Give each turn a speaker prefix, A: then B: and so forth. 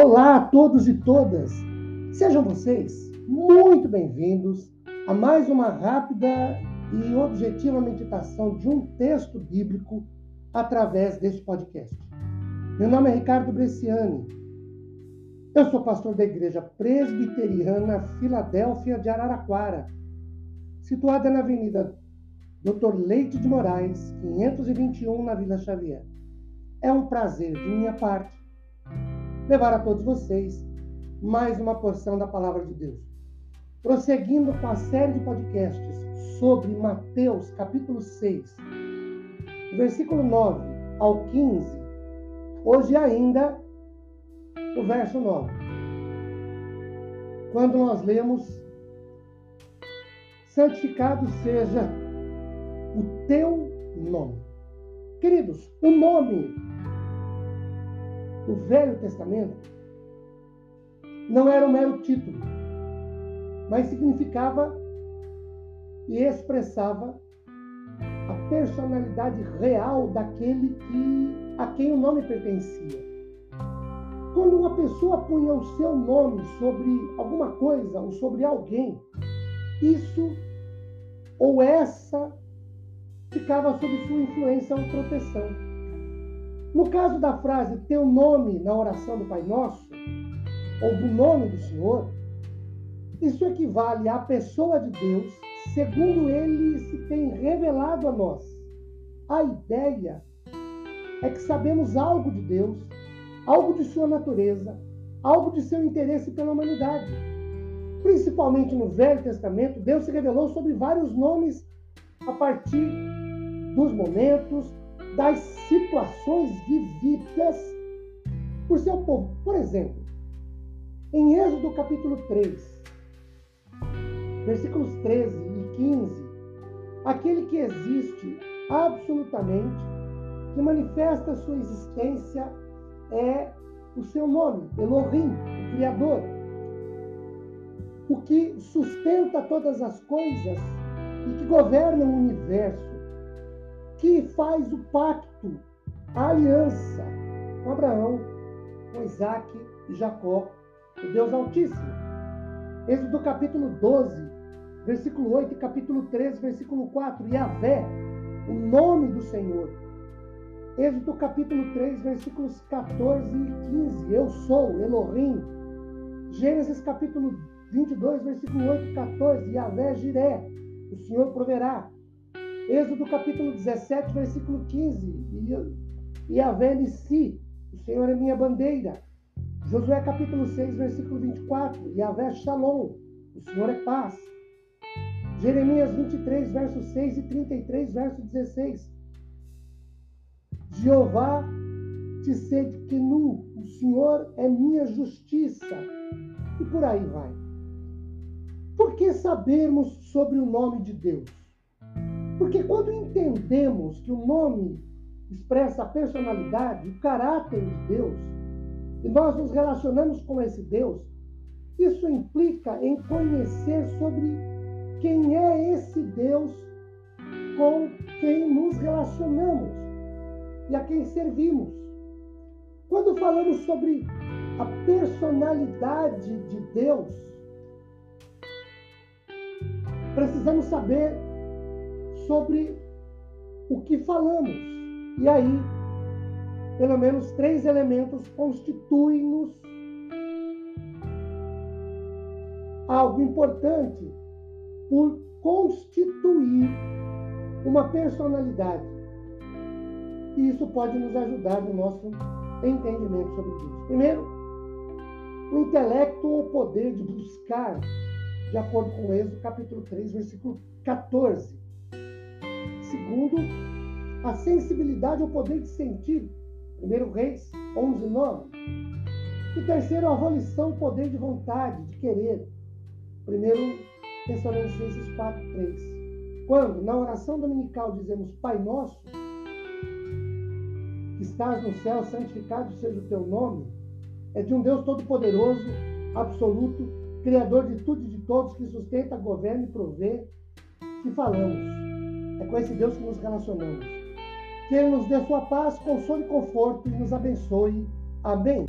A: Olá a todos e todas! Sejam vocês muito bem-vindos a mais uma rápida e objetiva meditação de um texto bíblico através deste podcast. Meu nome é Ricardo Bresciani. Eu sou pastor da Igreja Presbiteriana Filadélfia de Araraquara, situada na Avenida Dr. Leite de Moraes, 521, na Vila Xavier. É um prazer de minha parte levar a todos vocês mais uma porção da palavra de Deus. Prosseguindo com a série de podcasts sobre Mateus, capítulo 6, versículo 9 ao 15, hoje ainda o verso 9. Quando nós lemos: Santificado seja o teu nome. Queridos, o nome o Velho Testamento não era um mero título, mas significava e expressava a personalidade real daquele que, a quem o nome pertencia. Quando uma pessoa punha o seu nome sobre alguma coisa ou sobre alguém, isso ou essa ficava sob sua influência ou proteção. No caso da frase teu nome na oração do Pai Nosso, ou do nome do Senhor, isso equivale à pessoa de Deus, segundo ele se tem revelado a nós. A ideia é que sabemos algo de Deus, algo de sua natureza, algo de seu interesse pela humanidade. Principalmente no Velho Testamento, Deus se revelou sobre vários nomes a partir dos momentos, das situações vividas por seu povo. Por exemplo, em Êxodo capítulo 3, versículos 13 e 15, aquele que existe absolutamente, que manifesta sua existência, é o seu nome, Elohim, o Criador. O que sustenta todas as coisas e que governa o universo que faz o pacto, a aliança com Abraão, com Isaac e Jacó, o Deus Altíssimo. Êxodo capítulo 12, versículo 8 e capítulo 13, versículo 4. Yahvé, o nome do Senhor. Êxodo capítulo 3, versículos 14 e 15. Eu sou Elohim. Gênesis capítulo 22, versículo 8 e 14. Yahvé Jiré, o Senhor proverá. Êxodo capítulo 17, versículo 15. E a si, o Senhor é minha bandeira. Josué capítulo 6, versículo 24. Yahvé Shalom, o Senhor é paz. Jeremias 23, verso 6 e 33, verso 16. Jeová te nu, o Senhor é minha justiça. E por aí vai. Por que sabermos sobre o nome de Deus? Porque quando entendemos que o nome expressa a personalidade, o caráter de Deus, e nós nos relacionamos com esse Deus, isso implica em conhecer sobre quem é esse Deus com quem nos relacionamos e a quem servimos. Quando falamos sobre a personalidade de Deus, precisamos saber sobre o que falamos. E aí, pelo menos três elementos constituem-nos algo importante por constituir uma personalidade. E isso pode nos ajudar no nosso entendimento sobre Deus. Primeiro, o intelecto ou o poder de buscar, de acordo com Êxodo capítulo 3, versículo 14. Segundo, a sensibilidade ao poder de sentir. Primeiro Reis 11, 9. E terceiro, a volição, o poder de vontade, de querer. Primeiro Tessalonicenses 4, 3. Quando, na oração dominical, dizemos Pai Nosso, que estás no céu, santificado seja o teu nome, é de um Deus todo-poderoso, absoluto, Criador de tudo e de todos, que sustenta, governa e provê, que falamos. Com esse Deus que nos relacionamos. Que Ele nos dê sua paz, consolo e conforto e nos abençoe. Amém.